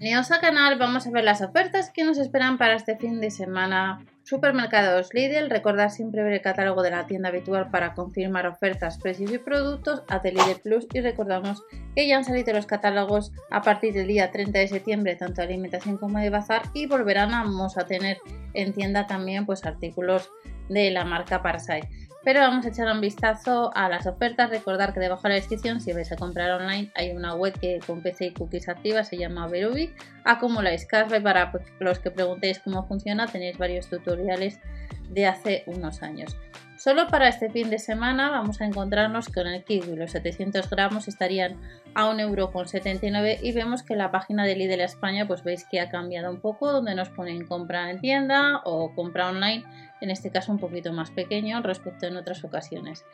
Bienvenidos al canal, vamos a ver las ofertas que nos esperan para este fin de semana. Supermercados Lidl, recordad siempre ver el catálogo de la tienda habitual para confirmar ofertas, precios y productos. Haz Lidl Plus y recordamos que ya han salido los catálogos a partir del día 30 de septiembre, tanto de alimentación como de bazar, y volverán a, vamos a tener en tienda también pues artículos de la marca Parsai. Pero vamos a echar un vistazo a las ofertas. Recordar que debajo de la descripción, si vais a comprar online, hay una web que con PC y cookies activas, se llama Verubi. Acumuláis cashback para los que preguntéis cómo funciona. Tenéis varios tutoriales de hace unos años. Solo para este fin de semana vamos a encontrarnos con el kiwi. Los 700 gramos estarían a 1,79€ y vemos que la página de Lidl España pues veis que ha cambiado un poco donde nos ponen compra en tienda o compra online, en este caso un poquito más pequeño respecto en otras ocasiones.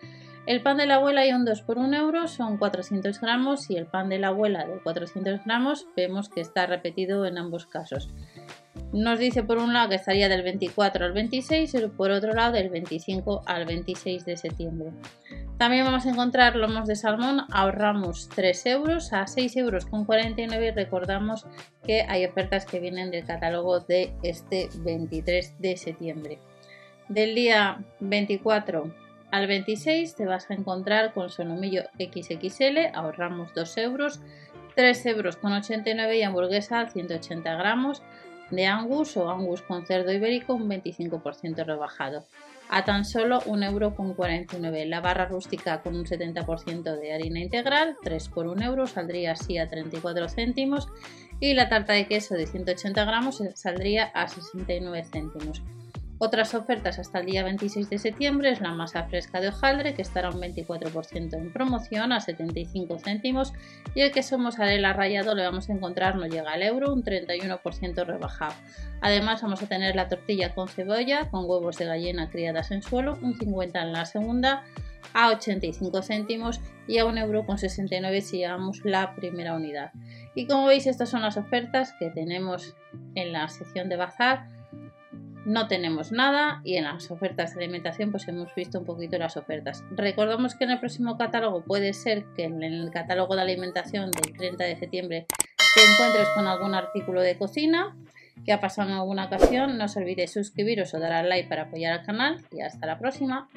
El pan de la abuela hay un 2 por 1 euro, son 400 gramos y el pan de la abuela de 400 gramos vemos que está repetido en ambos casos. Nos dice por un lado que estaría del 24 al 26 y por otro lado del 25 al 26 de septiembre. También vamos a encontrar lomos de salmón, ahorramos 3 euros a 6 euros con 49 y recordamos que hay ofertas que vienen del catálogo de este 23 de septiembre. Del día 24 al 26 te vas a encontrar con solomillo XXL, ahorramos 2 euros, 3 euros con 89 y hamburguesa 180 gramos de angus o angus con cerdo ibérico un 25% rebajado a tan solo 1,49 euro. La barra rústica con un 70% de harina integral, 3 por 1 euro, saldría así a 34 céntimos. Y la tarta de queso de 180 gramos saldría a 69 céntimos. Otras ofertas hasta el día 26 de septiembre es la masa fresca de hojaldre que estará un 24% en promoción a 75 céntimos y el queso mozzarella rallado le vamos a encontrar no llega al euro un 31% rebajado. Además vamos a tener la tortilla con cebolla con huevos de gallina criadas en suelo un 50 en la segunda a 85 céntimos y a 1,69 euro si llevamos la primera unidad. Y como veis estas son las ofertas que tenemos en la sección de bazar no tenemos nada y en las ofertas de alimentación pues hemos visto un poquito las ofertas. Recordamos que en el próximo catálogo puede ser que en el catálogo de alimentación del 30 de septiembre te encuentres con algún artículo de cocina que ha pasado en alguna ocasión. No os olvidéis suscribiros o dar al like para apoyar al canal y hasta la próxima.